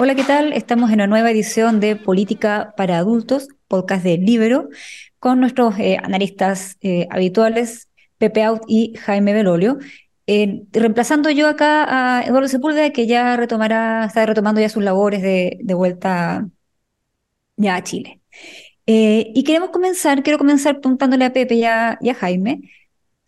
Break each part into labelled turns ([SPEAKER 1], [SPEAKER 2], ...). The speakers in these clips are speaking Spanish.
[SPEAKER 1] Hola, ¿qué tal? Estamos en una nueva edición de Política para Adultos, podcast de Libero, con nuestros eh, analistas eh, habituales, Pepe Out y Jaime Belolio. Eh, reemplazando yo acá a Eduardo Sepúlveda, que ya retomará, está retomando ya sus labores de, vuelta ya a Chile. y queremos comenzar, quiero comenzar preguntándole a Pepe y a Jaime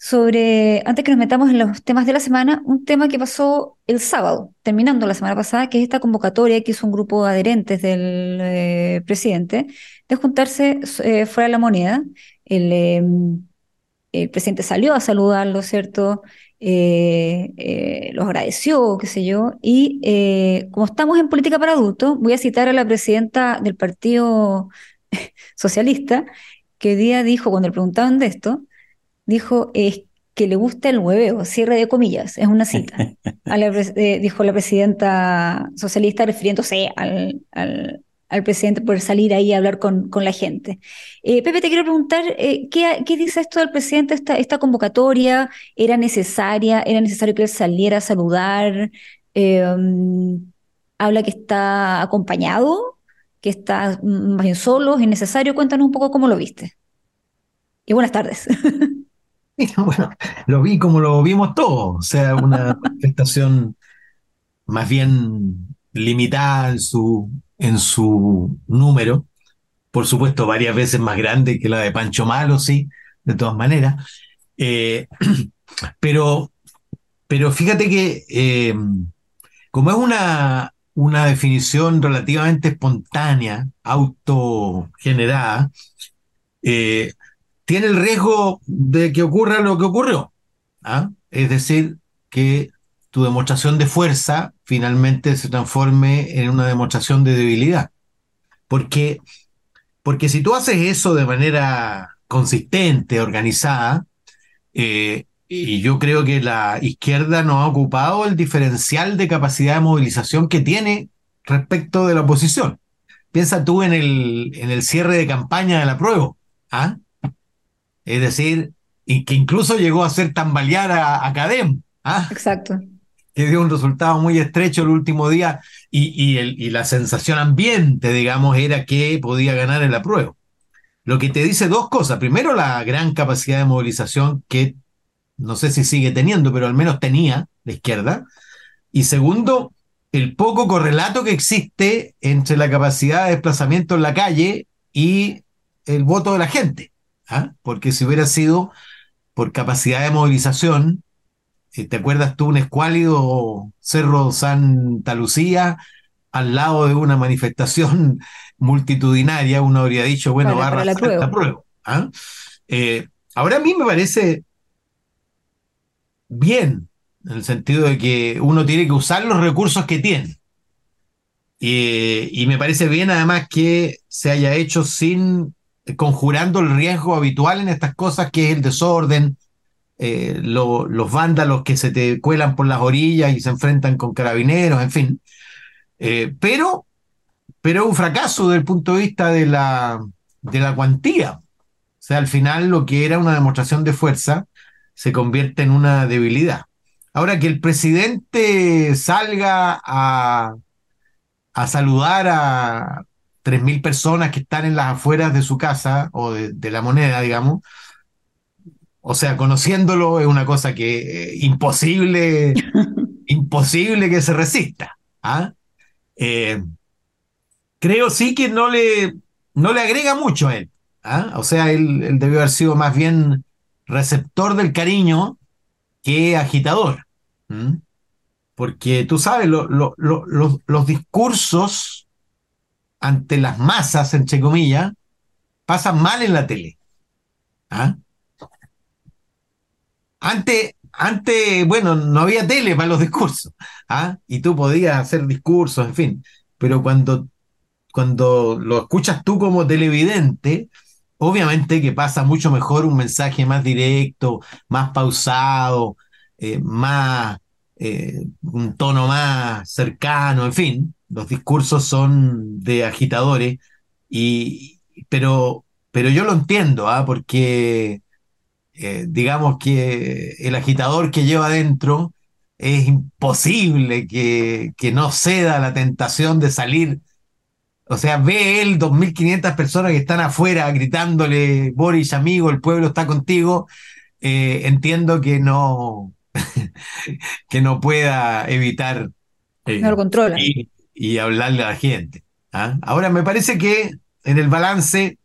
[SPEAKER 1] sobre, antes que nos metamos en los temas de la semana, un tema que pasó el sábado, terminando la semana pasada, que es esta convocatoria que hizo un grupo de adherentes del eh, presidente de juntarse eh, fuera de la moneda. El, em, el, presidente salió a saludarlo, ¿cierto? Eh, los agradeció, qué sé yo. Y como estamos en política para adultos, voy a citar a la presidenta del Partido Socialista, que día dijo, cuando le preguntaban de esto, dijo es que le gusta el hueveo, cierre de comillas, es una cita. Eh, dijo la presidenta socialista refiriéndose al, al, presidente por salir ahí a hablar con, con la gente. Eh, Pepe, te quiero preguntar, eh, ¿qué, ¿qué, dice esto del presidente, esta, esta convocatoria? ¿Era necesaria? ¿Era necesario que él saliera a saludar? Um, habla que está acompañado, que está más bien solo, es necesario. Cuéntanos un poco cómo lo viste. Y buenas tardes.
[SPEAKER 2] bueno, lo vi como lo vimos todos, o sea, una manifestación más bien limitada en su, en su número, por supuesto varias veces más grande que la de Pancho Malo, sí, de todas maneras, eh, pero, pero fíjate que eh, como es una, una definición relativamente espontánea, autogenerada, eh, tiene el riesgo de que ocurra lo que ocurrió. ¿ah? Es decir, que tu demostración de fuerza finalmente se transforme en una demostración de debilidad. Porque, porque si tú haces eso de manera consistente, organizada, eh, y yo creo que la izquierda no ha ocupado el diferencial de capacidad de movilización que tiene respecto de la oposición. Piensa tú en el, en el cierre de campaña de la prueba. ¿ah? Es decir, y que incluso llegó a ser tambalear a, a Cadem.
[SPEAKER 1] ¿ah? Exacto.
[SPEAKER 2] Que dio un resultado muy estrecho el último día y, el, y la sensación ambiente, digamos, era que podía ganar el apruebo. Lo que te dice dos cosas. Primero, la gran capacidad de movilización que no sé si sigue teniendo, pero al menos tenía la izquierda. Y segundo, el poco correlato que existe entre la capacidad de desplazamiento en la calle y el voto de la gente. ¿Ah? porque si hubiera sido por capacidad de movilización, eh, ¿te acuerdas tú un escuálido Cerro Santa Lucía al lado de una manifestación multitudinaria? Uno habría dicho, bueno, va a la prueba. ¿ah? Eh, ahora a mí me parece bien, en el sentido de que uno tiene que usar los recursos que tiene. y me parece bien además que se haya hecho sin conjurando el riesgo habitual en estas cosas, que es el desorden, eh, los vándalos que se te cuelan por las orillas y se enfrentan con carabineros, en fin. Eh, pero, pero un fracaso desde el punto de vista de la, de la cuantía. O sea, al final lo que era una demostración de fuerza se convierte en una debilidad. Ahora que el presidente salga a, a saludar a, 3.000 personas que están en las afueras de su casa o de, la moneda, digamos. O sea, conociéndolo es una cosa que eh, imposible, imposible que se resista. ¿ah? Eh, creo sí que no le, no le agrega mucho a él. ¿ah? O sea, él, debió haber sido más bien receptor del cariño que agitador. Porque tú sabes, los discursos ante las masas, entre comillas, pasan mal en la tele. ¿Ah? Antes, antes, bueno, no había tele para los discursos, ¿ah? y tú podías hacer discursos, en fin, pero cuando, cuando lo escuchas tú como televidente, obviamente que pasa mucho mejor un mensaje más directo, más pausado, eh, más, eh, un tono más cercano, en fin, los discursos son de agitadores, y, pero, pero yo lo entiendo, ¿ah? porque eh, digamos que el agitador que lleva adentro es imposible que, que no ceda la tentación de salir. O sea, ve él 2.500 personas que están afuera gritándole, Boris, amigo, el pueblo está contigo. Eh, entiendo que no, que no pueda evitar
[SPEAKER 1] eh, no lo controla.
[SPEAKER 2] Y, hablarle a la gente. ¿ah? Ahora, me parece que en el balance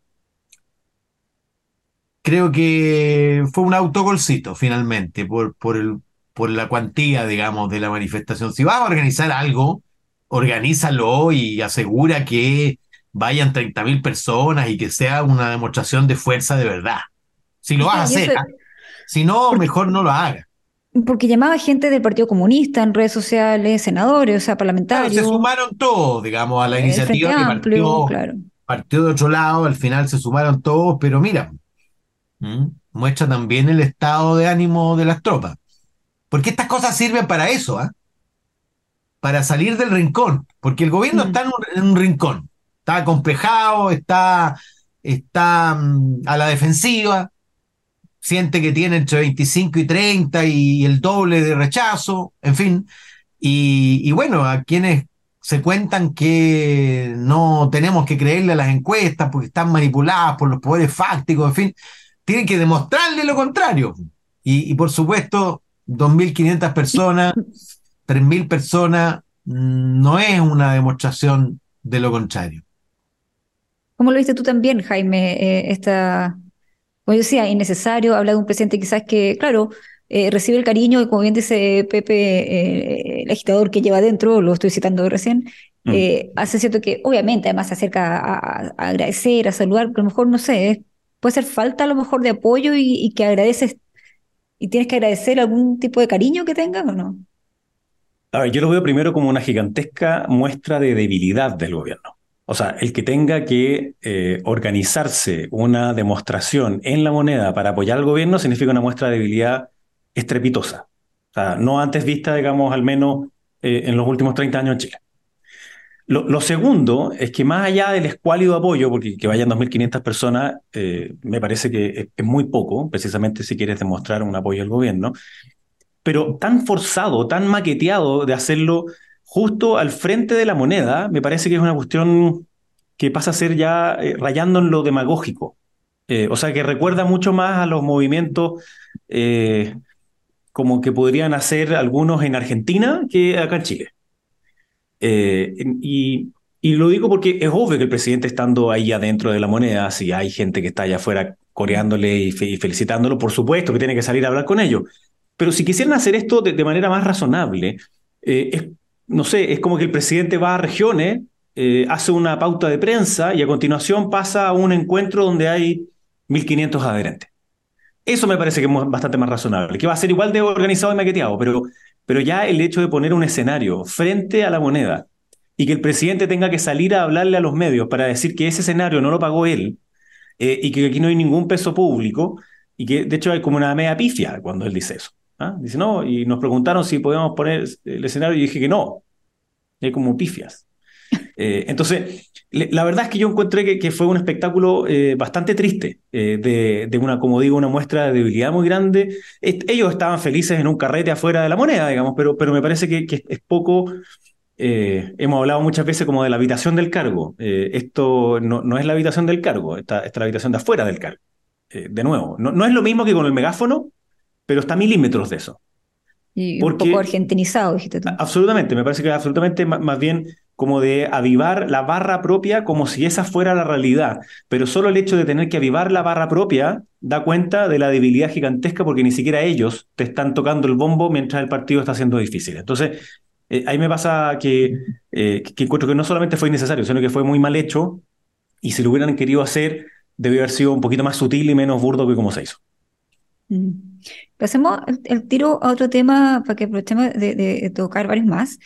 [SPEAKER 2] creo que fue un autogolcito finalmente por, por, el, por la cuantía, digamos, de la manifestación. Si vas a organizar algo, organízalo y asegura que vayan 30.000 personas y que sea una demostración de fuerza de verdad. Si lo vas a hacer, ¿ah? si no, mejor no lo hagas.
[SPEAKER 1] Porque llamaba gente del Partido Comunista en redes sociales, senadores, o sea, parlamentarios.
[SPEAKER 2] se sumaron todos, digamos, a la iniciativa que partió, partió, de otro lado, al final se sumaron todos, pero mira, muestra también el estado de ánimo de las tropas. Porque estas cosas sirven para eso, ¿ah? Para salir del rincón, porque el gobierno mm. está en un, rincón, está complejado, está, está mm, a la defensiva, siente que tiene entre 25 y 30 y el doble de rechazo, en fin. Y, bueno, a quienes se cuentan que no tenemos que creerle a las encuestas porque están manipuladas por los poderes fácticos, en fin, tienen que demostrarle lo contrario. Y, y por supuesto, 2.500 personas, 3.000 personas, mm, no es una demostración de lo contrario.
[SPEAKER 1] ¿Cómo lo viste tú también, Jaime, eh, esta como yo decía, innecesario, habla de un presidente quizás que, claro, eh, recibe el cariño, y como bien dice Pepe, eh, el agitador que lleva adentro, lo estoy citando recién, mm. eh, hace cierto que obviamente además se acerca a, agradecer, a saludar, pero a lo mejor, no sé, puede ser falta a lo mejor de apoyo y, que agradeces y tienes que agradecer algún tipo de cariño que tengan o no.
[SPEAKER 3] A ver, yo lo veo primero como una gigantesca muestra de debilidad del gobierno. O sea, el que tenga que eh, organizarse una demostración en la moneda para apoyar al gobierno significa una muestra de debilidad estrepitosa. O sea, no antes vista, digamos, al menos eh, en los últimos 30 años en Chile. Lo, segundo es que más allá del escuálido apoyo, porque que vayan 2.500 personas, eh, me parece que es, muy poco, precisamente si quieres demostrar un apoyo al gobierno, pero tan forzado, tan maqueteado de hacerlo justo al frente de la moneda, me parece que es una cuestión que pasa a ser ya eh, rayando en lo demagógico. Eh, o sea, que recuerda mucho más a los movimientos eh, como que podrían hacer algunos en Argentina que acá en Chile. Y, y, lo digo porque es obvio que el presidente estando ahí adentro de la moneda, si hay gente que está allá afuera coreándole y, felicitándolo, por supuesto que tiene que salir a hablar con ellos. Pero si quisieran hacer esto de, de manera más razonable, es no sé, es como que el presidente va a regiones, eh, hace una pauta de prensa y a continuación pasa a un encuentro donde hay 1.500 adherentes. Eso me parece que es bastante más razonable, que va a ser igual de organizado y maqueteado, pero, pero ya el hecho de poner un escenario frente a la moneda y que el presidente tenga que salir a hablarle a los medios para decir que ese escenario no lo pagó él eh, y que aquí no hay ningún peso público y que de hecho hay como una media pifia cuando él dice eso. ¿Ah? Dice, no, y nos preguntaron si podíamos poner el escenario y dije que no. Y hay como pifias. Eh, entonces, la verdad es que yo encontré que, fue un espectáculo eh, bastante triste, eh, de, una, como digo, una muestra de debilidad muy grande. ellos estaban felices en un carrete afuera de la moneda, digamos, pero, pero me parece que, es poco... hemos hablado muchas veces como de la habitación del cargo. esto no, no, es la habitación del cargo, esta, es la habitación de afuera del cargo. de nuevo, no, no es lo mismo que con el megáfono, pero está a milímetros de eso.
[SPEAKER 1] Y un poco argentinizado, dijiste tú.
[SPEAKER 3] Absolutamente, me parece que absolutamente más bien como de avivar la barra propia como si esa fuera la realidad. Pero solo el hecho de tener que avivar la barra propia da cuenta de la debilidad gigantesca porque ni siquiera ellos te están tocando el bombo mientras el partido está siendo difícil. Entonces, eh, ahí me pasa que, eh, que encuentro que no solamente fue innecesario, sino que fue muy mal hecho y si lo hubieran querido hacer, debió haber sido un poquito más sutil y menos burdo que como se hizo.
[SPEAKER 1] Mm. Pasemos el, tiro a otro tema para que aprovechemos de, tocar varios más.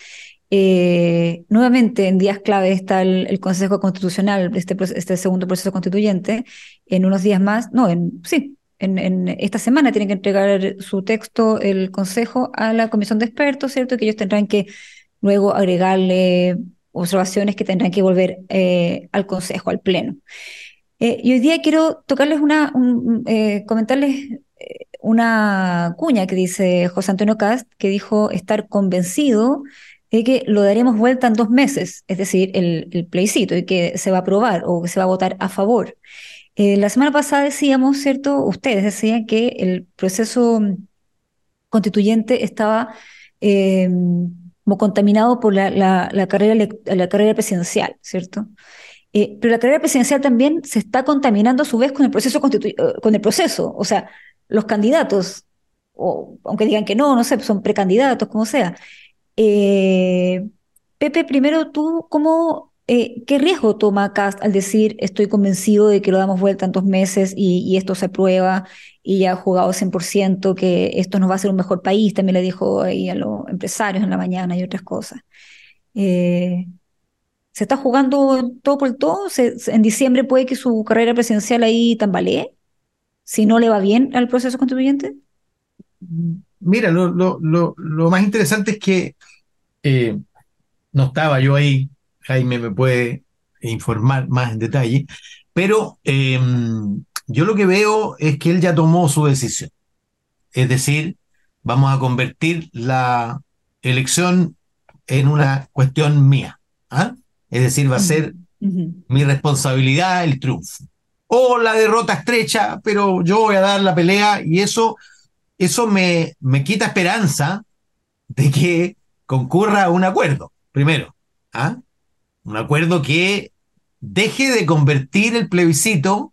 [SPEAKER 1] Eh, nuevamente, en días clave está el, Consejo Constitucional, este, este, segundo proceso constituyente. En unos días más, no, en, sí, en, esta semana tienen que entregar su texto el Consejo a la Comisión de Expertos, ¿cierto? Que ellos tendrán que luego agregarle observaciones que tendrán que volver eh, al Consejo, al Pleno. Eh, y hoy día quiero tocarles una, comentarles una cuña que dice José Antonio Cast, que dijo estar convencido de que lo daremos vuelta en dos meses, es decir, el, el plebiscito, y que se va a aprobar o que se va a votar a favor. Eh, la semana pasada decíamos, ¿cierto? Ustedes decían que el proceso constituyente estaba eh, como contaminado por la, carrera, la carrera presidencial, ¿cierto? Eh, pero la carrera presidencial también se está contaminando a su vez con el proceso con el proceso, o sea, los candidatos, o aunque digan que no, no sé, son precandidatos, como sea. Pepe, primero tú, ¿cómo eh, ¿qué riesgo toma Cast al decir estoy convencido de que lo damos vuelta en dos meses y, esto se aprueba y ya jugado 100% que esto nos va a hacer un mejor país? También le dijo ahí a los empresarios en la mañana y otras cosas. Eh, ¿Se está jugando todo por todo? ¿En diciembre puede que su carrera presidencial ahí tambalee? Si no le va bien al proceso constituyente.
[SPEAKER 2] Mira, lo, lo, más interesante es que eh, no estaba yo ahí Jaime me puede informar más en detalle, pero em, yo lo que veo es que él ya tomó su decisión. Es decir, vamos a convertir la elección en una cuestión mía. ¿ah? Es decir, va a ser mi responsabilidad el triunfo. O la derrota estrecha, pero yo voy a dar la pelea y eso, eso me, me quita esperanza de que concurra un acuerdo, primero. ¿ah? Un acuerdo que deje de convertir el plebiscito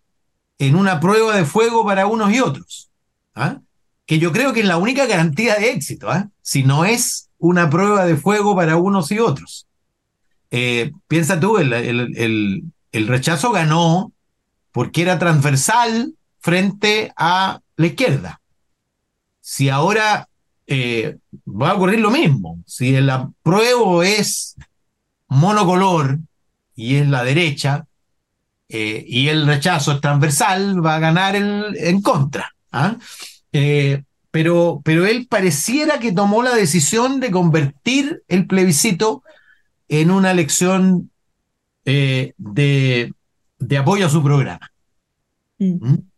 [SPEAKER 2] en una prueba de fuego para unos y otros. ¿ah? Que yo creo que es la única garantía de éxito, ¿ah? si no es una prueba de fuego para unos y otros. Eh, piensa tú, el, el, rechazo ganó porque era transversal frente a la izquierda. Si ahora eh, va a ocurrir lo mismo, si el apruebo es monocolor y es la derecha, eh, y el rechazo es transversal, va a ganar en contra. ¿ah? Eh, pero, pero él pareciera que tomó la decisión de convertir el plebiscito en una elección de, de, apoyo a su programa. Mm. ¿Mm?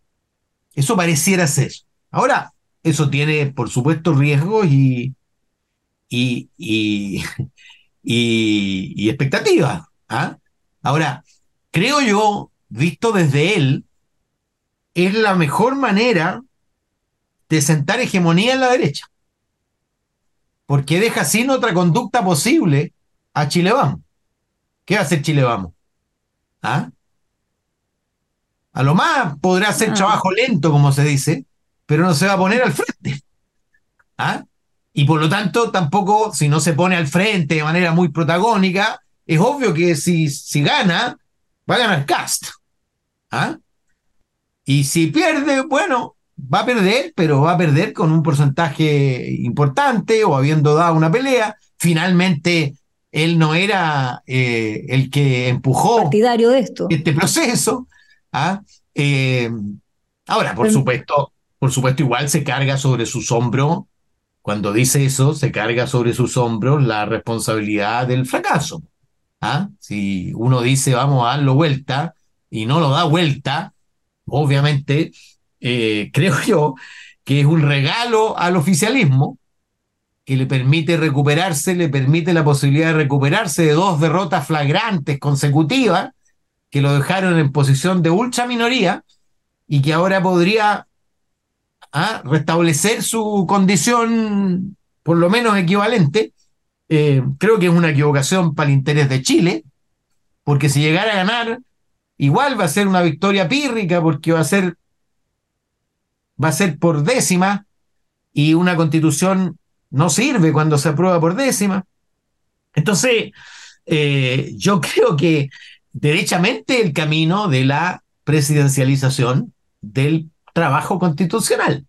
[SPEAKER 2] Eso pareciera ser. Ahora, eso tiene, por supuesto, riesgos y, y, y, expectativas. ¿ah? Ahora, creo yo, visto desde él, es la mejor manera de sentar hegemonía en la derecha. Porque deja sin otra conducta posible a Chile Vamos. ¿Qué va a hacer Chile Vamos? ¿Ah? A lo más podrá hacer ah. trabajo lento, como se dice, pero no se va a poner al frente. ¿Ah? Y por lo tanto, tampoco, si no se pone al frente de manera muy protagónica, es obvio que si, si gana, va a ganar Cast. ¿Ah? Y si pierde, bueno, va a perder, pero va a perder con un porcentaje importante o habiendo dado una pelea. Finalmente, él no era eh, el que empujó
[SPEAKER 1] partidario de esto.
[SPEAKER 2] este proceso. ¿Ah? Eh, ahora, por supuesto, por supuesto, igual se carga sobre sus hombros cuando dice eso, se carga sobre sus hombros la responsabilidad del fracaso. ¿Ah? Si uno dice vamos a darlo vuelta y no lo da vuelta, obviamente eh, creo yo que es un regalo al oficialismo que le permite recuperarse, le permite la posibilidad de recuperarse de dos derrotas flagrantes consecutivas que lo dejaron en posición de ultra minoría y que ahora podría a restablecer su condición por lo menos equivalente. Eh, creo que es una equivocación para el interés de Chile, porque si llegara a ganar, igual va a ser una victoria pírrica, porque va a ser, va a ser por décima, y una constitución no sirve cuando se aprueba por décima. Entonces, eh, yo creo que derechamente el camino de la presidencialización del trabajo constitucional.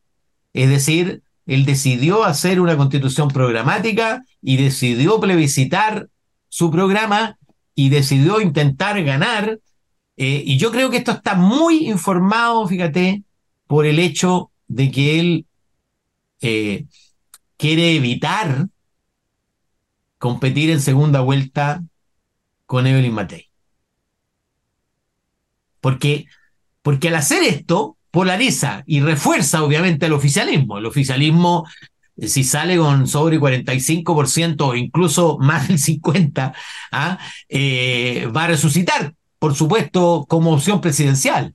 [SPEAKER 2] Es decir, él decidió hacer una constitución programática y decidió plebiscitar su programa y decidió intentar ganar. Eh, y yo creo que esto está muy informado, fíjate, por el hecho de que él eh, quiere evitar competir en segunda vuelta con Evelyn Matei. Porque, porque al hacer esto, polariza y refuerza obviamente el oficialismo. El oficialismo, eh, si sale con sobre 45% o incluso más del 50%, ¿ah? eh, va a resucitar, por supuesto, como opción presidencial.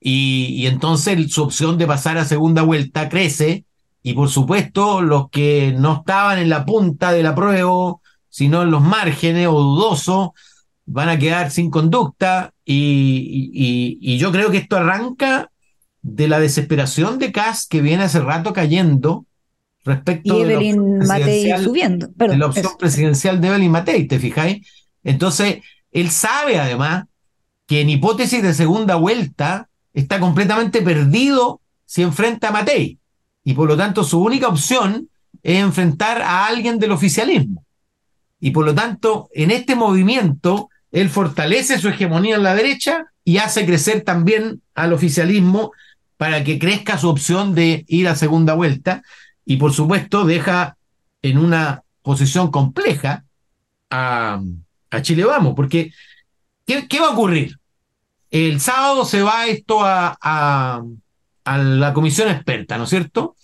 [SPEAKER 2] Y, y entonces su opción de pasar a segunda vuelta crece y por supuesto los que no estaban en la punta del apruebo, sino en los márgenes o dudosos, van a quedar sin conducta y, y, y yo creo que esto arranca de la desesperación de Kass que viene hace rato cayendo respecto
[SPEAKER 1] y Evelyn
[SPEAKER 2] de la,
[SPEAKER 1] Matei subiendo.
[SPEAKER 2] Perdón, de la opción
[SPEAKER 1] eso.
[SPEAKER 2] presidencial de Evelyn Matei, ¿te fijáis? Entonces, él sabe además que en hipótesis de segunda vuelta está completamente perdido si enfrenta a Matei. Y por lo tanto, su única opción es enfrentar a alguien del oficialismo. Y por lo tanto, en este movimiento, él fortalece su hegemonía en la derecha y hace crecer también al oficialismo para que crezca su opción de ir a segunda vuelta. Y por supuesto, deja en una posición compleja a, a Chile Vamos, porque ¿qué, ¿qué, va a ocurrir? El sábado se va esto a, a, a la comisión experta, ¿no es cierto?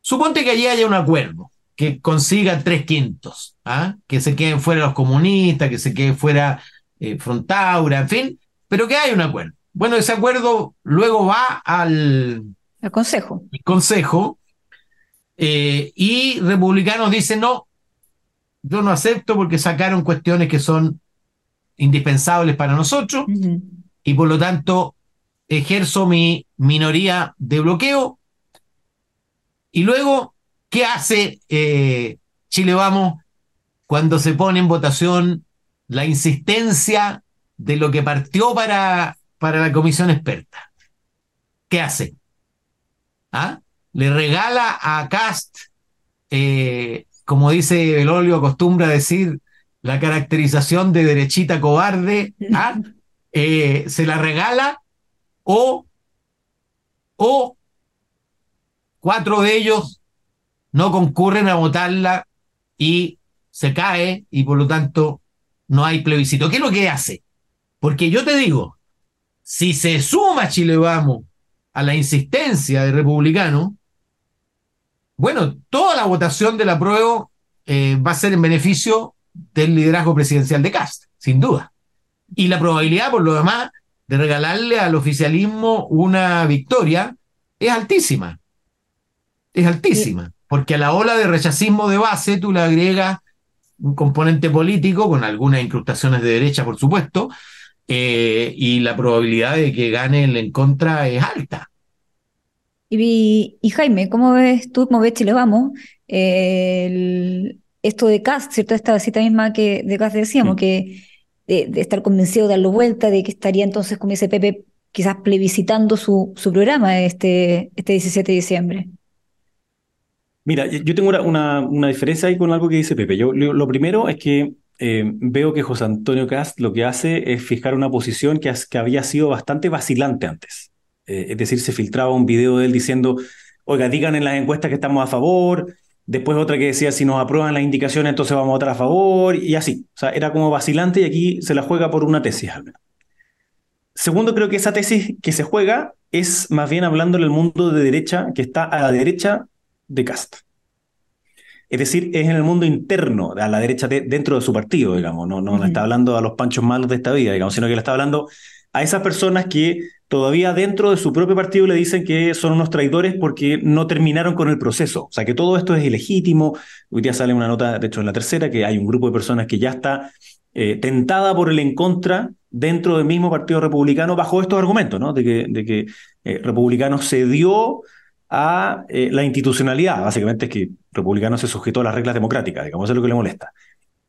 [SPEAKER 2] Suponte que allí haya un acuerdo, que consiga tres quintos, ¿ah? que se queden fuera los comunistas, que se quede fuera eh, Frontaura, en fin, pero que haya un acuerdo. Bueno, ese acuerdo luego va al,
[SPEAKER 1] Consejo.
[SPEAKER 2] El consejo eh, y republicanos dicen no, yo no acepto porque sacaron cuestiones que son indispensables para nosotros uh -huh. y por lo tanto ejerzo mi minoría de bloqueo. Y luego, ¿qué hace eh, Chile Vamos cuando se pone en votación la insistencia de lo que partió para, para la comisión experta? ¿Qué hace? ¿Ah? Le regala a Cast, eh, como dice Belolio, acostumbra decir, la caracterización de derechita cobarde, ¿ah? eh, se la regala o, o cuatro de ellos no concurren a votarla y se cae y por lo tanto no hay plebiscito. ¿Qué es lo que hace? Porque yo te digo, si se suma Chile Vamos a la insistencia de republicano, bueno, toda la votación del apruebo eh, va a ser en beneficio del liderazgo presidencial de Cast, sin duda. Y la probabilidad, por lo demás, de regalarle al oficialismo una victoria es altísima. Es altísima. Porque a la ola de rechazismo de base tú le agregas un componente político con algunas incrustaciones de derecha, por supuesto, eh, y la probabilidad de que gane el en contra es alta.
[SPEAKER 1] Y, y Jaime, ¿cómo ves tú, cómo ves Chile Vamos? Eh, el, esto de Cast, ¿cierto? Esta cita misma que de Cast decíamos, sí. que de, de, estar convencido de darlo vuelta, de que estaría entonces, como dice Pepe, quizás plebiscitando su, su programa este, este 17 de diciembre.
[SPEAKER 3] Mira, yo tengo una, diferencia ahí con algo que dice Pepe. Yo, lo, primero es que eh, veo que José Antonio Cast lo que hace es fijar una posición que, había sido bastante vacilante antes. Eh, es decir, se filtraba un video de él diciendo, oiga, digan en las encuestas que estamos a favor, después otra que decía, si nos aprueban las indicaciones, entonces vamos a votar a favor, y así. O sea, era como vacilante y aquí se la juega por una tesis. Segundo, creo que esa tesis que se juega es más bien hablando del mundo de derecha que está a la derecha de Cast. Es decir, es en el mundo interno, a la derecha de, dentro de su partido, digamos. No, no uh -huh. está hablando a los panchos malos de esta vida, digamos, sino que le está hablando a esas personas que todavía dentro de su propio partido le dicen que son unos traidores porque no terminaron con el proceso. O sea, que todo esto es ilegítimo. Hoy día sale una nota, de hecho en la tercera, que hay un grupo de personas que ya está eh, tentada por el en contra dentro del mismo Partido Republicano bajo estos argumentos, ¿no? De que, de que eh, Republicano cedió a eh, la institucionalidad. Básicamente es que Republicano se sujetó a las reglas democráticas, digamos, eso es lo que le molesta.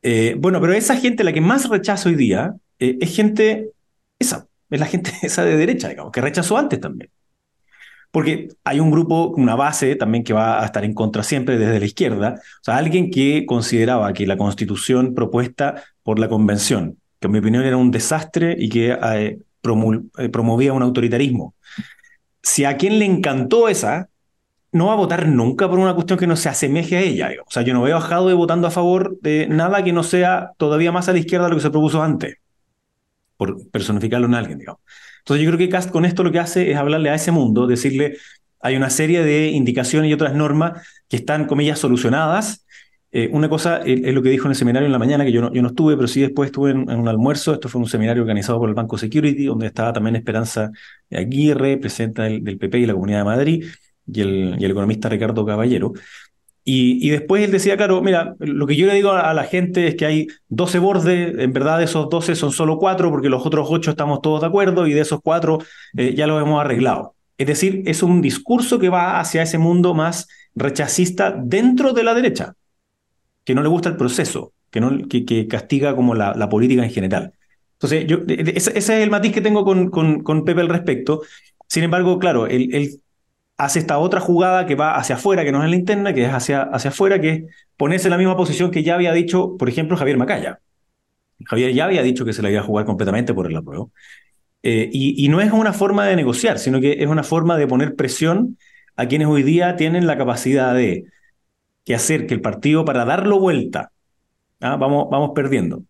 [SPEAKER 3] Eh, bueno, pero esa gente, la que más rechaza hoy día, eh, es gente esa, es la gente esa de derecha, digamos, que rechazó antes también. Porque hay un grupo, una base también que va a estar en contra siempre desde la izquierda, o sea, alguien que consideraba que la constitución propuesta por la convención, que en mi opinión era un desastre y que promovía un autoritarismo. Si a quien le encantó esa, no va a votar nunca por una cuestión que no se asemeje a ella. Digamos. O sea, yo no veo a Jadwe votando a favor de nada que no sea todavía más a la izquierda de lo que se propuso antes. por personificarlo en alguien, digamos. Entonces yo creo que Cast con esto lo que hace es hablarle a ese mundo, decirle, hay una serie de indicaciones y otras normas que están, comillas, solucionadas. Eh, una cosa es, lo que dijo en el seminario en la mañana, que yo no, yo no estuve, pero sí después estuve en, un almuerzo. Esto fue un seminario organizado por el Banco Security, donde estaba también Esperanza Aguirre, presidenta del, del PP y la Comunidad de Madrid, y el, economista Ricardo Caballero. Y, después él decía, claro, mira, lo que yo le digo a, la gente es que hay 12 bordes, en verdad de esos 12 son solo 4 porque los otros 8 estamos todos de acuerdo y de esos 4 eh, ya lo hemos arreglado. Es decir, es un discurso que va hacia ese mundo más rechazista dentro de la derecha, que no le gusta el proceso, que, no, que, castiga como la, política en general. Entonces, yo, ese, es el matiz que tengo con, con, Pepe al respecto. Sin embargo, claro, él, él hace esta otra jugada que va hacia afuera, que no es en la interna, que es hacia, hacia afuera, que es ponerse en la misma posición que ya había dicho, por ejemplo, Javier Macaya. Javier ya había dicho que se la iba a jugar completamente por el apruebo. Eh, y, no es una forma de negociar, sino que es una forma de poner presión a quienes hoy día tienen la capacidad de que hacer que el partido, para darlo vuelta, ¿ah? vamos, vamos perdiendo,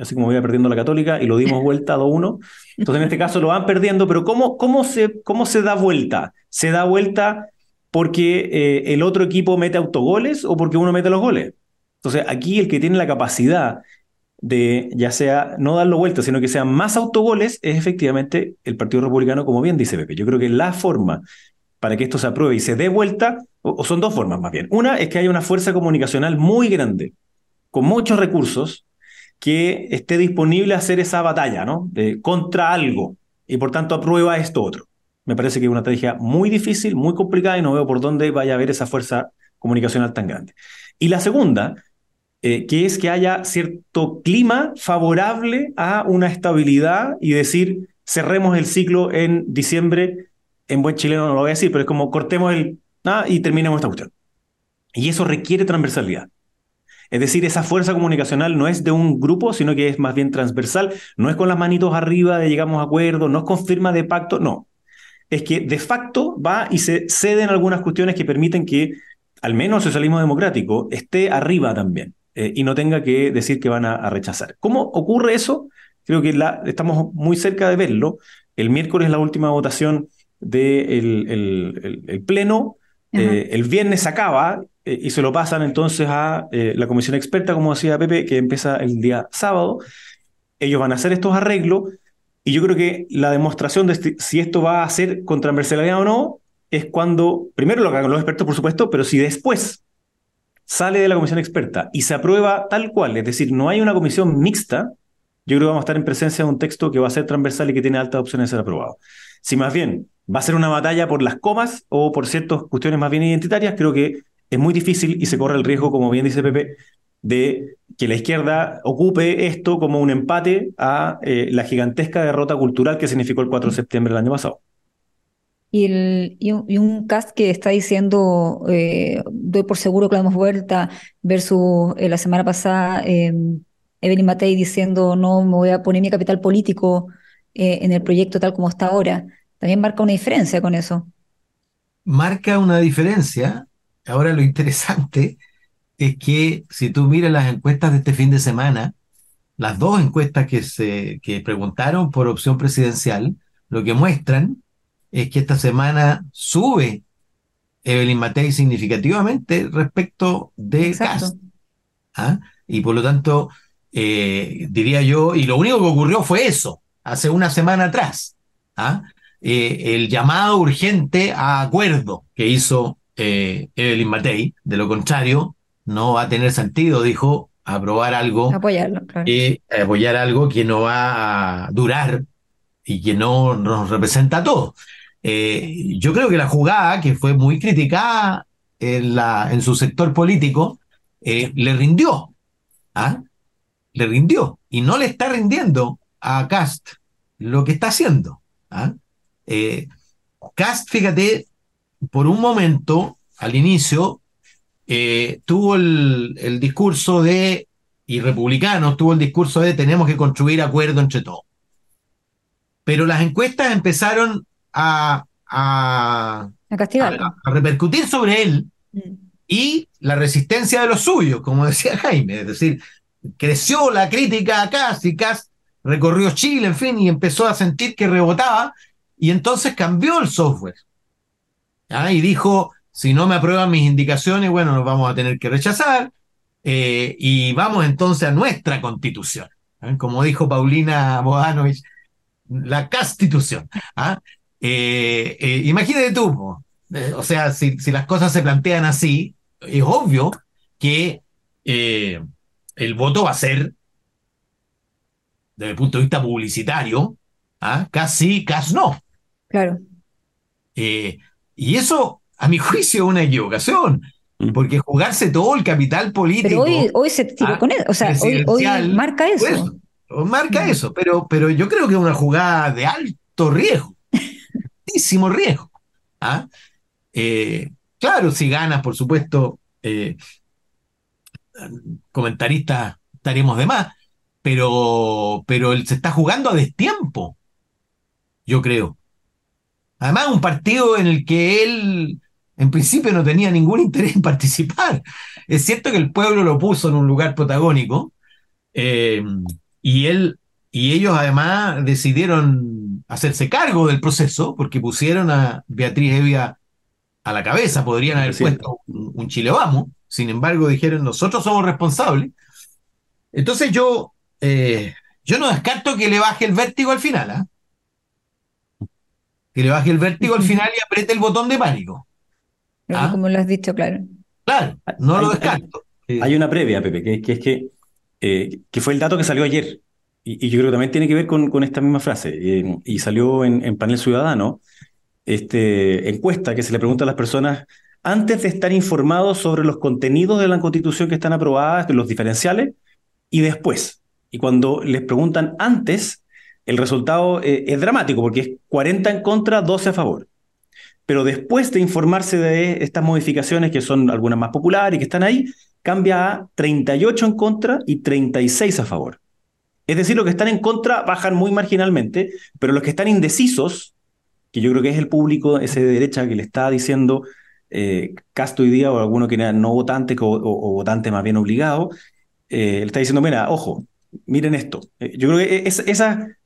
[SPEAKER 3] así como iba perdiendo la Católica y lo dimos vuelta a 2-1. Entonces en este caso lo van perdiendo, pero ¿cómo, cómo, se, cómo se da vuelta? ¿Se da vuelta porque eh, el otro equipo mete autogoles o porque uno mete los goles? Entonces aquí el que tiene la capacidad de ya sea no darlo vuelta, sino que sean más autogoles, es efectivamente el Partido Republicano, como bien dice Pepe. Yo creo que la forma para que esto se apruebe y se dé vuelta, o son dos formas más bien. Una es que haya una fuerza comunicacional muy grande, con muchos recursos, que esté disponible a hacer esa batalla, ¿no? contra algo y por tanto aprueba esto otro. Me parece que es una estrategia muy difícil, muy complicada y no veo por dónde vaya a haber esa fuerza comunicacional tan grande. Y la segunda, eh, que es que haya cierto clima favorable a una estabilidad y decir, cerremos el ciclo en diciembre, en buen chileno no lo voy a decir, pero es como cortemos el... Ah, y terminemos esta cuestión. Y eso requiere transversalidad. Es decir, esa fuerza comunicacional no es de un grupo, sino que es más bien transversal, no es con las manitos arriba de llegamos a acuerdo, no es con firma de pacto, no. Es que de facto va y se ceden algunas cuestiones que permiten que al menos el socialismo democrático esté arriba también eh, y no tenga que decir que van a, rechazar. ¿Cómo ocurre eso? Creo que la, estamos muy cerca de verlo. El miércoles la última votación del el, Pleno. Eh, el viernes acaba eh, y se lo pasan entonces a eh, la comisión experta, como decía Pepe, que empieza el día sábado. Ellos van a hacer estos arreglos y yo creo que la demostración de si esto va a ser con transversalidad o no es cuando, primero lo hagan los expertos, por supuesto, pero si después sale de la comisión experta y se aprueba tal cual, es decir, no hay una comisión mixta, yo creo que vamos a estar en presencia de un texto que va a ser transversal y que tiene altas opciones de ser aprobado. Si más bien va a ser una batalla por las comas o por ciertas cuestiones más bien identitarias, creo que es muy difícil y se corre el riesgo, como bien dice Pepe, de que la izquierda ocupe esto como un empate a eh, la gigantesca derrota cultural que significó el 4 de septiembre del año pasado.
[SPEAKER 1] Y, el, y, un, cast que está diciendo, eh, doy por seguro que la damos vuelta, versus eh, la semana pasada Evelyn Matei diciendo, no me voy a poner mi capital político en el proyecto tal como está ahora, también marca una diferencia con eso.
[SPEAKER 2] Marca una diferencia, Ahora lo interesante es que si tú miras las encuestas de este fin de semana, las dos encuestas que se que preguntaron por opción presidencial, lo que muestran es que esta semana sube Evelyn Matei significativamente respecto de gas. ¿ah? Y por lo tanto, eh, diría yo, y lo único que ocurrió fue eso, hace una semana atrás, ¿ah? eh, el llamado urgente a acuerdo que hizo eh, Evelyn Matei. De lo contrario, no va a tener sentido, dijo, aprobar algo,
[SPEAKER 1] Apoyarlo,
[SPEAKER 2] apoyar algo que no va a durar y que no nos representa a todos. Eh, yo creo que la jugada, que fue muy criticada en, la, en su sector político, eh, le rindió. ¿ah? Le rindió. Y no le está rindiendo a Cast lo que está haciendo. ¿ah? Cast, fíjate, por un momento, al inicio, eh, tuvo el, discurso de, y republicanos, tuvo el discurso de tenemos que construir acuerdo entre todos. Pero las encuestas empezaron a, a, a, repercutir sobre él mm. y la resistencia de los suyos, como decía Jaime, es decir, creció la crítica a Cass y recorrió Chile, en fin, y empezó a sentir que rebotaba, y entonces cambió el software. Y dijo, si no me aprueban mis indicaciones, bueno, nos vamos a tener que rechazar, eh, y vamos entonces a nuestra constitución. ¿eh? Como dijo Paulina Bodanovich, la constitución. ¿ah? Eh, imagínate tú, o sea, si, si, las cosas se plantean así, es obvio que el voto va a ser desde el punto de vista publicitario, ¿ah? casi, casi no.
[SPEAKER 1] Claro.
[SPEAKER 2] Eh, y eso, a mi juicio, es una equivocación, mm. porque jugarse todo el capital político.
[SPEAKER 1] Pero hoy, se tiró con eso, o sea, hoy, marca eso.
[SPEAKER 2] marca mm. eso, pero, pero yo creo que es una jugada de alto riesgo, altísimo riesgo. ¿ah? Eh, claro, si ganas, por supuesto, eh, comentaristas estaremos de más, pero, pero él se está jugando a destiempo, yo creo. Además, un partido en el que él en principio no tenía ningún interés en participar. Es cierto que el pueblo lo puso en un lugar protagónico eh, y él y ellos además decidieron hacerse cargo del proceso porque pusieron a Beatriz Evia a la cabeza, podrían haber puesto un, un Chile Vamos, sin embargo dijeron nosotros somos responsables. Entonces yo eh, yo no descarto que le baje el vértigo al final, ¿ah? Que le baje el vértigo al final y apriete el botón de pánico.
[SPEAKER 1] ¿Ah? Como lo has dicho, claro.
[SPEAKER 2] Claro, no lo descarto.
[SPEAKER 3] Hay, una previa, Pepe, que, es que, eh, que fue el dato que salió ayer. Y, yo creo que también tiene que ver con, esta misma frase. Eh, y salió en, Panel Ciudadano este, encuesta que se le pregunta a las personas antes de estar informados sobre los contenidos de la constitución que están aprobadas, los diferenciales, y después. Y cuando les preguntan antes, el resultado eh, es dramático porque es 40 en contra, 12 a favor. Pero después de informarse de estas modificaciones, que son algunas más populares y que están ahí, cambia a 38 en contra y 36 a favor. Es decir, los que están en contra bajan muy marginalmente, pero los que están indecisos, que yo creo que es el público ese de derecha que le está diciendo eh, Castro hoy día o alguno que era no votante o, votante más bien obligado, eh, le está diciendo, mira, ojo, miren esto. Eh, yo creo que esa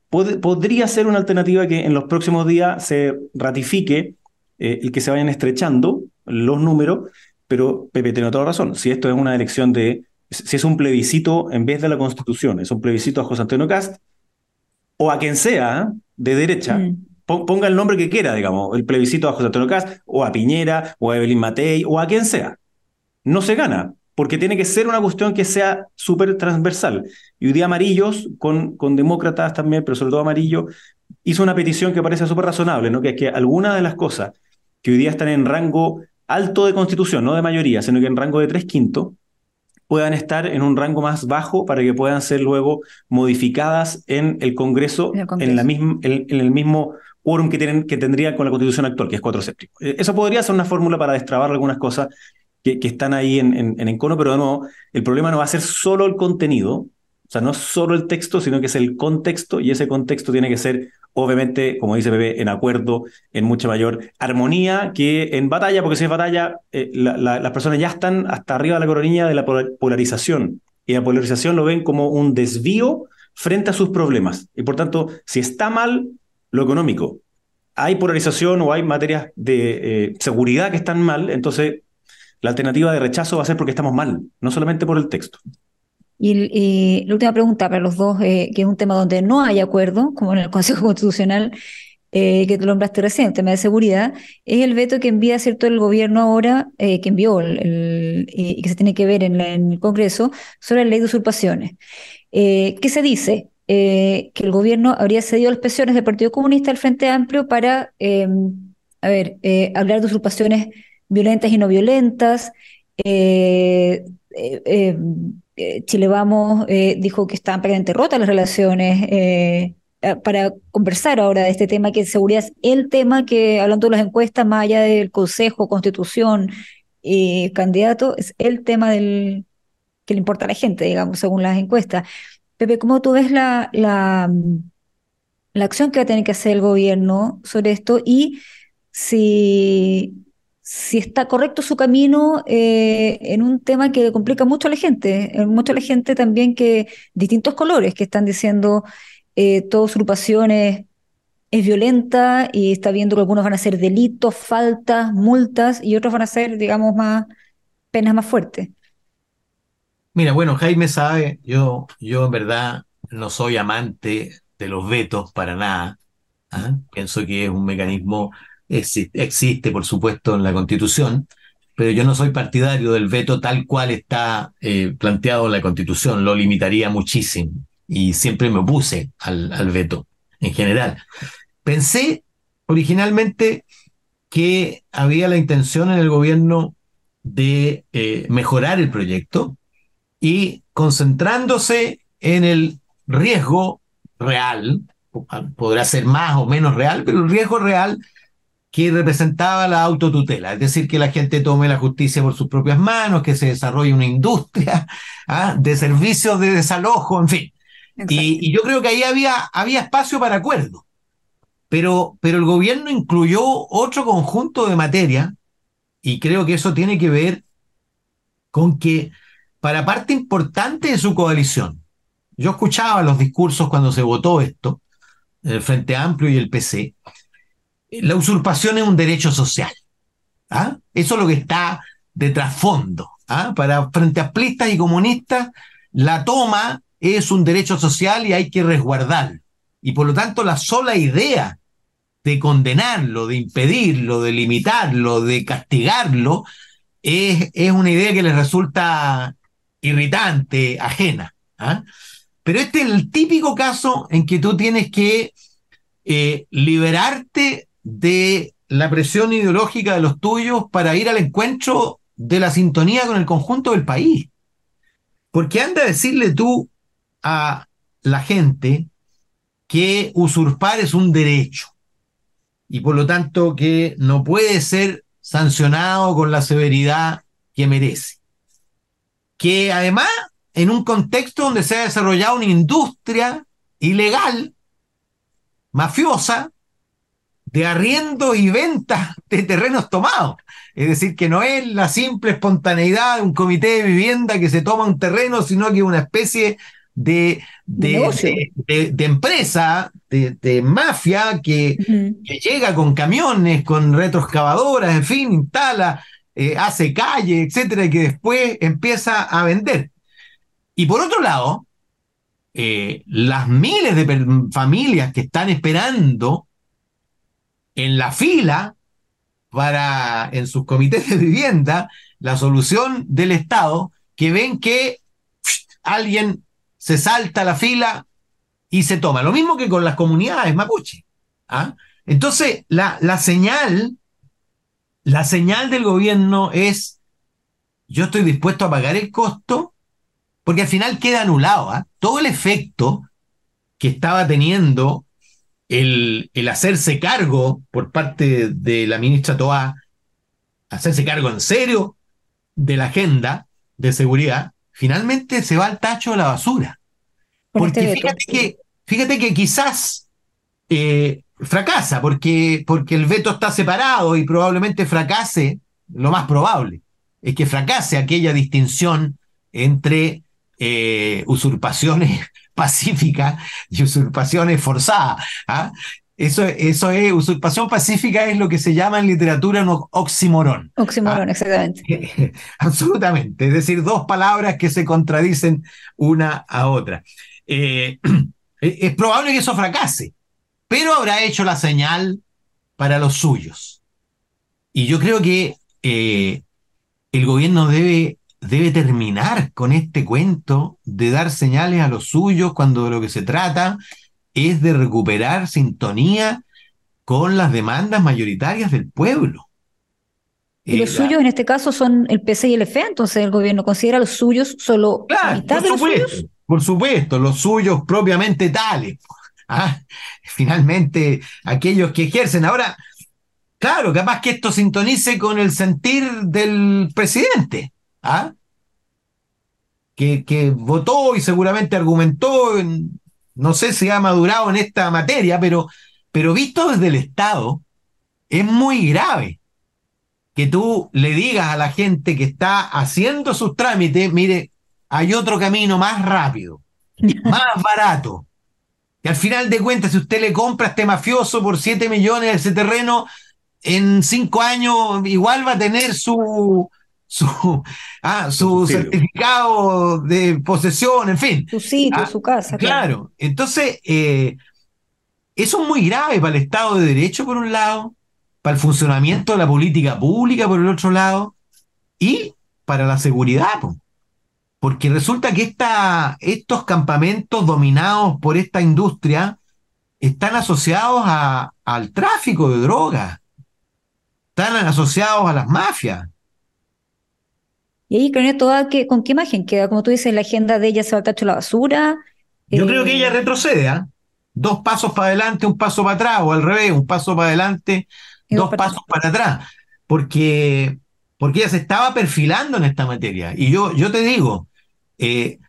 [SPEAKER 3] podría ser una alternativa que en los próximos días se ratifique eh, y que se vayan estrechando los números, pero Pepe tiene toda razón. Si esto es una elección de, si es un plebiscito en vez de la Constitución, es un plebiscito a José Antonio Cast o a quien sea de derecha, mm. ponga el nombre que quiera, digamos, el plebiscito a José Antonio Cast o a Piñera o a Evelyn Matei o a quien sea. No se gana, porque tiene que ser una cuestión que sea súper transversal. Y hoy día Amarillos, con, con demócratas también, pero sobre todo Amarillo, hizo una petición que parece súper razonable, ¿no? que es que algunas de las cosas que hoy día están en rango alto de constitución, no de mayoría, sino que en rango de tres quintos, puedan estar en un rango más bajo para que puedan ser luego modificadas en el Congreso en, la misma, en, el mismo quórum que, tienen, que tendría con la constitución actual, que es cuatro séptimos. Eso podría ser una fórmula para destrabar algunas cosas que, están ahí en, en, encono, pero no, el problema no va a ser solo el contenido, o sea, no es solo el texto, sino que es el contexto, y ese contexto tiene que ser, obviamente, como dice Pepe, en acuerdo, en mucha mayor armonía que en batalla, porque si es batalla, eh, las personas ya están hasta arriba de la coronilla de la polarización, y la polarización lo ven como un desvío frente a sus problemas. Y por tanto, si está mal lo económico, hay polarización o hay materias de eh, seguridad que están mal, entonces la alternativa de rechazo va a ser porque estamos mal, no solamente por el texto.
[SPEAKER 1] Y, la última pregunta para los dos, eh, que es un tema donde no hay acuerdo, como en el Consejo Constitucional, eh, que tú nombraste recién, tema de seguridad, es el veto que envía cierto el gobierno ahora, eh, que envió y que se tiene que ver en, el Congreso, sobre la ley de usurpaciones. ¿Qué se dice? que el gobierno habría cedido las presiones del Partido Comunista al Frente Amplio para, a ver, hablar de usurpaciones violentas y no violentas. Eh, eh, eh, Chile Vamos dijo que estaban prácticamente rotas las relaciones para conversar ahora de este tema, que seguridad es el tema que, hablando de las encuestas, más allá del Consejo, Constitución y candidato, es el tema del que le importa a la gente, digamos, según las encuestas. Pepe, ¿cómo tú ves la, la, la acción que va a tener que hacer el gobierno sobre esto? Y si si está correcto su camino eh, en un tema que complica mucho a la gente, mucho a la gente también que distintos colores que están diciendo eh, toda usurpación es, violenta y está viendo que algunos van a ser delitos, faltas, multas y otros van a ser, digamos, más penas más fuertes.
[SPEAKER 2] Mira, bueno, Jaime sabe, yo, yo en verdad no soy amante de los vetos para nada. ¿ah? Pienso que es un mecanismo, existe por supuesto en la Constitución, pero yo no soy partidario del veto tal cual está eh, planteado en la Constitución, lo limitaría muchísimo y siempre me opuse al, al veto en general. Pensé originalmente que había la intención en el gobierno de eh, mejorar el proyecto y concentrándose en el riesgo real, podrá ser más o menos real, pero el riesgo real que representaba la autotutela, es decir, que la gente tome la justicia por sus propias manos, que se desarrolle una industria ¿ah? de servicios de desalojo, en fin. Y, yo creo que ahí había, había espacio para acuerdo. Pero, pero el gobierno incluyó otro conjunto de materia, y creo que eso tiene que ver con que para parte importante de su coalición, yo escuchaba los discursos cuando se votó esto, el Frente Amplio y el PC, la usurpación es un derecho social. ¿ah? Eso es lo que está de trasfondo. ¿ah? Para frente amplistas y comunistas, la toma es un derecho social y hay que resguardarlo. Y por lo tanto, la sola idea de condenarlo, de impedirlo, de limitarlo, de castigarlo, es, es una idea que les resulta irritante, ajena. ¿ah? Pero este es el típico caso en que tú tienes que eh, liberarte de la presión ideológica de los tuyos para ir al encuentro de la sintonía con el conjunto del país. Porque anda a decirle tú a la gente que usurpar es un derecho y por lo tanto que no puede ser sancionado con la severidad que merece. Que además, en un contexto donde se ha desarrollado una industria ilegal, mafiosa, de arriendo y venta de terrenos tomados. Es decir, que no es la simple espontaneidad de un comité de vivienda que se toma un terreno, sino que es una especie de, de, de, empresa, de, mafia que, llega con camiones, con retroexcavadoras, en fin, instala, eh, hace calle, etcétera, y que después empieza a vender. Y por otro lado, eh, las miles de familias que están esperando en la fila para, en sus comités de vivienda, la solución del Estado, que ven que alguien se salta la fila y se toma. Lo mismo que con las comunidades mapuche. ¿ah? Entonces, la, la señal, la señal del gobierno es, yo estoy dispuesto a pagar el costo, porque al final queda anulado. ¿ah? Todo el efecto que estaba teniendo el, hacerse cargo por parte de la ministra Toá, hacerse cargo en serio de la agenda de seguridad, finalmente se va al tacho de la basura. Porque este fíjate, que, fíjate que quizás eh, fracasa, porque, porque el veto está separado y probablemente fracase, lo más probable, es que fracase aquella distinción entre eh, usurpaciones pacífica y usurpaciones forzadas. ¿ah? Eso, eso es, usurpación pacífica es lo que se llama en literatura un oximorón.
[SPEAKER 1] Oximorón, ¿ah? exactamente.
[SPEAKER 2] Absolutamente, es decir, dos palabras que se contradicen una a otra. Eh, es probable que eso fracase, pero habrá hecho la señal para los suyos. Y yo creo que eh, el gobierno debe debe terminar con este cuento de dar señales a los suyos cuando de lo que se trata es de recuperar sintonía con las demandas mayoritarias del pueblo.
[SPEAKER 1] Y los eh, suyos en este caso son el PC y el FE, entonces el gobierno considera los suyos solo
[SPEAKER 2] claro, por supuesto, Por supuesto, los suyos propiamente tales. ¿ah? Finalmente, aquellos que ejercen. Ahora, claro, capaz que esto sintonice con el sentir del presidente. ¿ah? Que, que, votó y seguramente argumentó, no sé si ha madurado en esta materia, pero, pero visto desde el Estado, es muy grave que tú le digas a la gente que está haciendo sus trámites, mire, hay otro camino más rápido, más barato, Que al final de cuentas, si usted le compra a este mafioso por 7 millones ese terreno, en 5 años igual va a tener su, su, ah, su certificado de posesión, en fin.
[SPEAKER 1] Su sitio, ah, su casa.
[SPEAKER 2] Claro. Entonces, eh, eso es muy grave para el Estado de Derecho, por un lado, para el funcionamiento de la política pública, por el otro lado, y para la seguridad. Porque resulta que esta, estos campamentos dominados por esta industria están asociados a, al tráfico de drogas, están asociados a las mafias.
[SPEAKER 1] Y ahí, Corneto, ¿con qué imagen queda? Como tú dices, la agenda de ella se va al tacho la basura.
[SPEAKER 2] Yo creo que ella eh, retrocede, ¿ah? Dos pasos para adelante, un paso para atrás, o al revés, un paso para adelante, dos, pasos para atrás. Porque, porque ella se estaba perfilando en esta materia. Y yo, yo te digo, eh,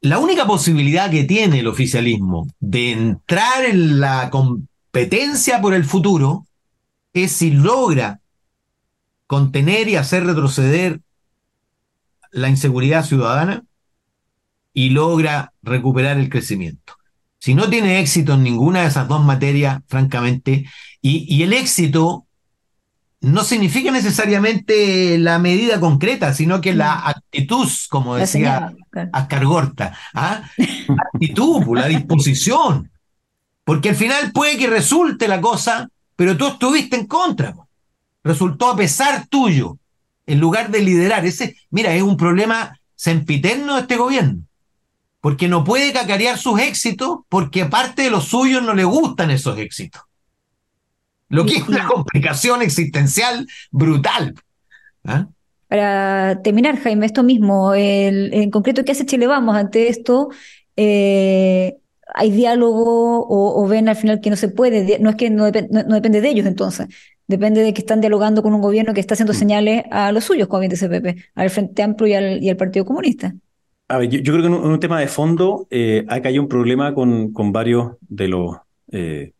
[SPEAKER 2] la única posibilidad que tiene el oficialismo de entrar en la competencia por el futuro es si logra contener y hacer retroceder la inseguridad ciudadana y logra recuperar el crecimiento. Si no tiene éxito en ninguna de esas dos materias, francamente, y, el éxito no significa necesariamente la medida concreta, sino que la actitud, como decía Ascargorta, ¿ah? actitud, la disposición. Porque al final puede que resulte la cosa, pero tú estuviste en contra. Resultó a pesar tuyo en lugar de liderar. Ese, mira, es un problema sempiterno de este gobierno, porque no puede cacarear sus éxitos porque parte de los suyos no le gustan esos éxitos. Lo que es una complicación existencial brutal.
[SPEAKER 1] ¿ah? Para terminar, Jaime, esto mismo, en concreto, ¿qué hace Chile Vamos ante esto? Eh, ¿Hay diálogo o, ven al final que no se puede? No es que no depende de ellos entonces, depende de que están dialogando con un gobierno que está haciendo mm. señales a los suyos, como bien dice Pepe, al Frente Amplio y al, Partido Comunista.
[SPEAKER 3] A ver, yo, creo que en un, tema de fondo, eh, acá hay un problema con, con varios de los eh,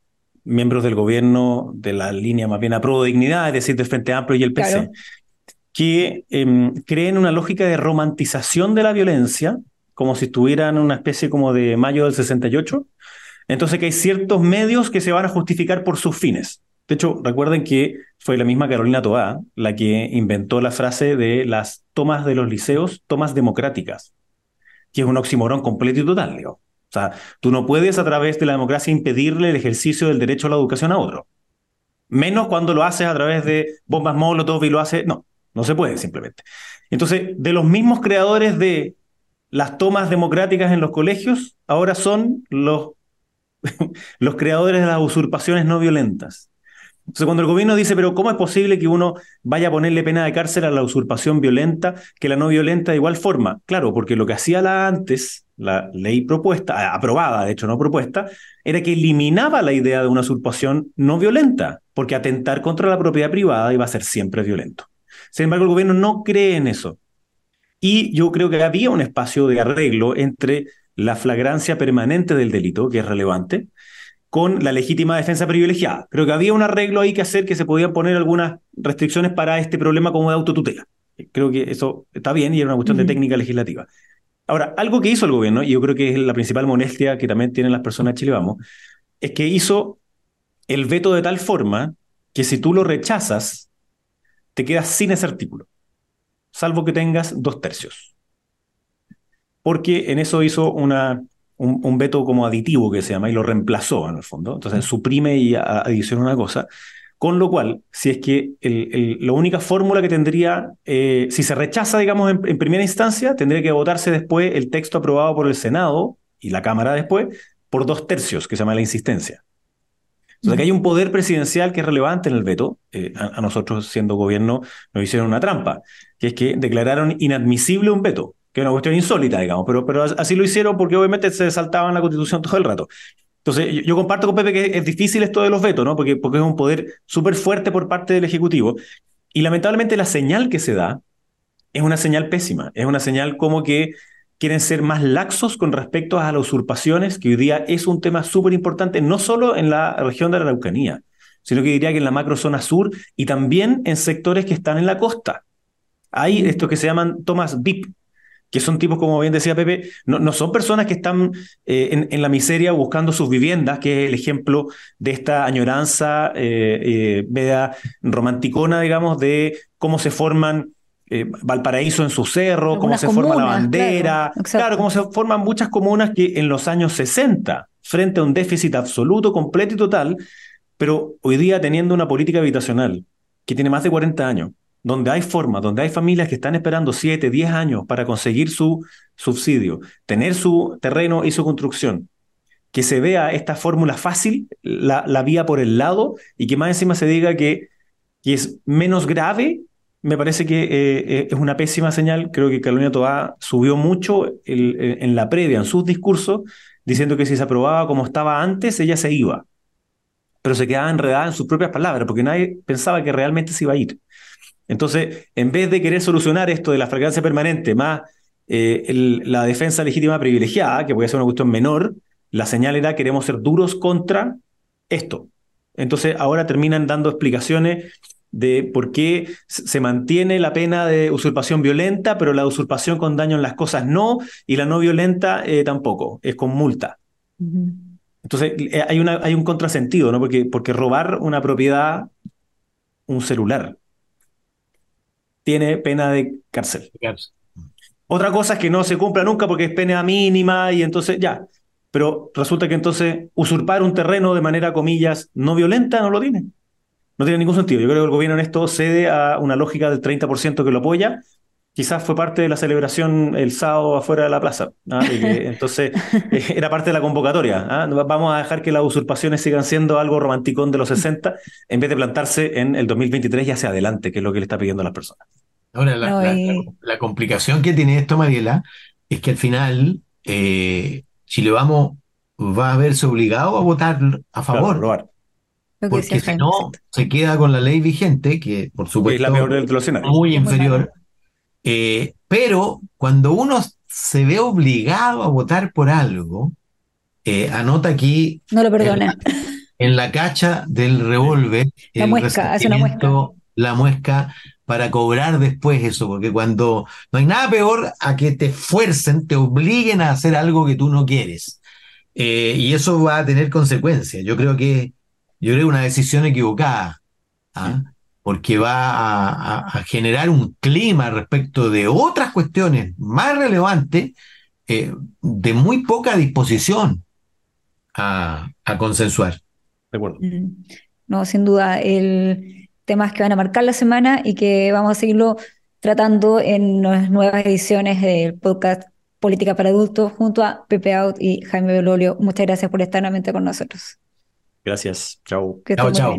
[SPEAKER 3] miembros del gobierno de la línea más bien a pro dignidad, es decir, del Frente Amplio y el PC, que eh, creen una lógica de romantización de la violencia, como si estuvieran en una especie como de mayo del 68. Entonces que hay ciertos medios que se van a justificar por sus fines. De hecho, recuerden que fue la misma Carolina Toá la que inventó la frase de las tomas de los liceos, tomas democráticas, que es un oxímoron completo y total. Digo. O sea, tú no puedes a través de la democracia impedirle el ejercicio del derecho a la educación a otro. Menos cuando lo haces a través de bombas molotov y lo hace. No, no se puede simplemente. Entonces, de los mismos creadores de las tomas democráticas en los colegios, ahora son los, los creadores de las usurpaciones no violentas. Entonces, cuando el gobierno dice, pero ¿cómo es posible que uno vaya a ponerle pena de cárcel a la usurpación violenta que la no violenta de igual forma? Claro, porque lo que hacía la antes, la ley propuesta, aprobada, de hecho no propuesta, era que eliminaba la idea de una usurpación no violenta, porque atentar contra la propiedad privada iba a ser siempre violento. Sin embargo, el gobierno no cree en eso. Y yo creo que había un espacio de arreglo entre la flagrancia permanente del delito, que es relevante, con la legítima defensa privilegiada. Creo que había un arreglo ahí que hacer que se podían poner algunas restricciones para este problema como de autotutela. Creo que eso está bien y era una cuestión de técnica legislativa. Ahora, algo que hizo el gobierno, y yo creo que es la principal molestia que también tienen las personas de Chile Vamos, es que hizo el veto de tal forma que si tú lo rechazas, te quedas sin ese artículo, salvo que tengas dos tercios. Porque en eso hizo una un, veto como aditivo que se llama y lo reemplazó en el fondo. Entonces suprime y adiciona una cosa. Con lo cual, si es que la única fórmula que tendría, eh, si se rechaza, digamos, en, primera instancia, tendría que votarse después el texto aprobado por el Senado y la Cámara después por dos tercios, que se llama la insistencia. Sea, que hay un poder presidencial que es relevante en el veto. Eh, a, nosotros, siendo gobierno, nos hicieron una trampa, que es que declararon inadmisible un veto que es una cuestión insólita, digamos, pero, pero así lo hicieron porque obviamente se saltaban la constitución todo el rato. Entonces, yo, comparto con Pepe que es difícil esto de los vetos, ¿no? Porque, porque es un poder súper fuerte por parte del Ejecutivo. Y lamentablemente la señal que se da es una señal pésima. Es una señal como que quieren ser más laxos con respecto a las usurpaciones, que hoy día es un tema súper importante, no solo en la región de la Araucanía, sino que diría que en la macrozona sur y también en sectores que están en la costa. Hay estos que se llaman tomas VIP, que son tipos, como bien decía Pepe, no, no son personas que están eh, en, la miseria buscando sus viviendas, que es el ejemplo de esta añoranza eh, eh, media romanticona, digamos, de cómo se forman Valparaíso en su cerro, cómo se forma la bandera, claro, cómo se forman muchas comunas que en los años 60, frente a un déficit absoluto, completo y total, pero hoy día teniendo una política habitacional que tiene más de 40 años, donde hay formas, donde hay familias que están esperando 7, 10 años para conseguir su subsidio, tener su terreno y su construcción, que se vea esta fórmula fácil, la, la, vía por el lado, y que más encima se diga que, que es menos grave, me parece que eh, eh, es una pésima señal. Creo que Carolina Toá subió mucho en la previa, en sus discursos, diciendo que si se aprobaba como estaba antes, ella se iba. Pero se quedaba enredada en sus propias palabras, porque nadie pensaba que realmente se iba a ir. Entonces, en vez de querer solucionar esto de la fragancia permanente más eh, la defensa legítima privilegiada, que puede ser una cuestión menor, la señal era queremos ser duros contra esto. Entonces, ahora terminan dando explicaciones de por qué se mantiene la pena de usurpación violenta, pero la usurpación con daño en las cosas no, y la no violenta eh, tampoco, es con multa. Entonces, eh, hay, una, hay un contrasentido, ¿no? Porque, porque robar una propiedad, un celular, tiene pena de cárcel. Otra cosa es que no se cumpla nunca porque es pena mínima y entonces ya. Pero resulta que entonces usurpar un terreno de manera, comillas, no violenta no lo tiene. No tiene ningún sentido. Yo creo que el gobierno en esto cede a una lógica del 30% que lo apoya. Quizás fue parte de la celebración el sábado afuera de la plaza. ¿ah? entonces eh, era parte de la convocatoria. ¿ah? Vamos a dejar que las usurpaciones sigan siendo algo romanticón de los 60 en vez de plantarse en el 2023 y hacia adelante, que es lo que le está pidiendo a las personas.
[SPEAKER 2] Ahora, la, complicación que tiene esto, Mariela, es que al final eh, Chile Vamos va a verse obligado a votar a favor. porque si no, se queda con la ley vigente, que por supuesto
[SPEAKER 3] es la peor de los
[SPEAKER 2] muy inferior. Eh, pero cuando uno se ve obligado a votar por algo, eh, anota aquí.
[SPEAKER 1] No lo perdona.
[SPEAKER 2] En, la cacha del revólver.
[SPEAKER 1] La muesca, hace una muesca.
[SPEAKER 2] La muesca para cobrar después eso, porque cuando no hay nada peor a que te fuercen, te obliguen a hacer algo que tú no quieres. Eh, y eso va a tener consecuencias. Yo creo que yo creo una decisión equivocada, ¿ah? Porque va a, generar un clima respecto de otras cuestiones más relevantes eh, de muy poca disposición a, a consensuar.
[SPEAKER 3] De acuerdo.
[SPEAKER 1] Mm. No, sin duda, el, temas que van a marcar la semana y que vamos a seguirlo tratando en las nuevas ediciones del podcast Política para Adultos junto a Pepe Out y Jaime Belolio. Muchas gracias por estar nuevamente con nosotros.
[SPEAKER 3] Gracias. Chao.
[SPEAKER 2] Chao, chao.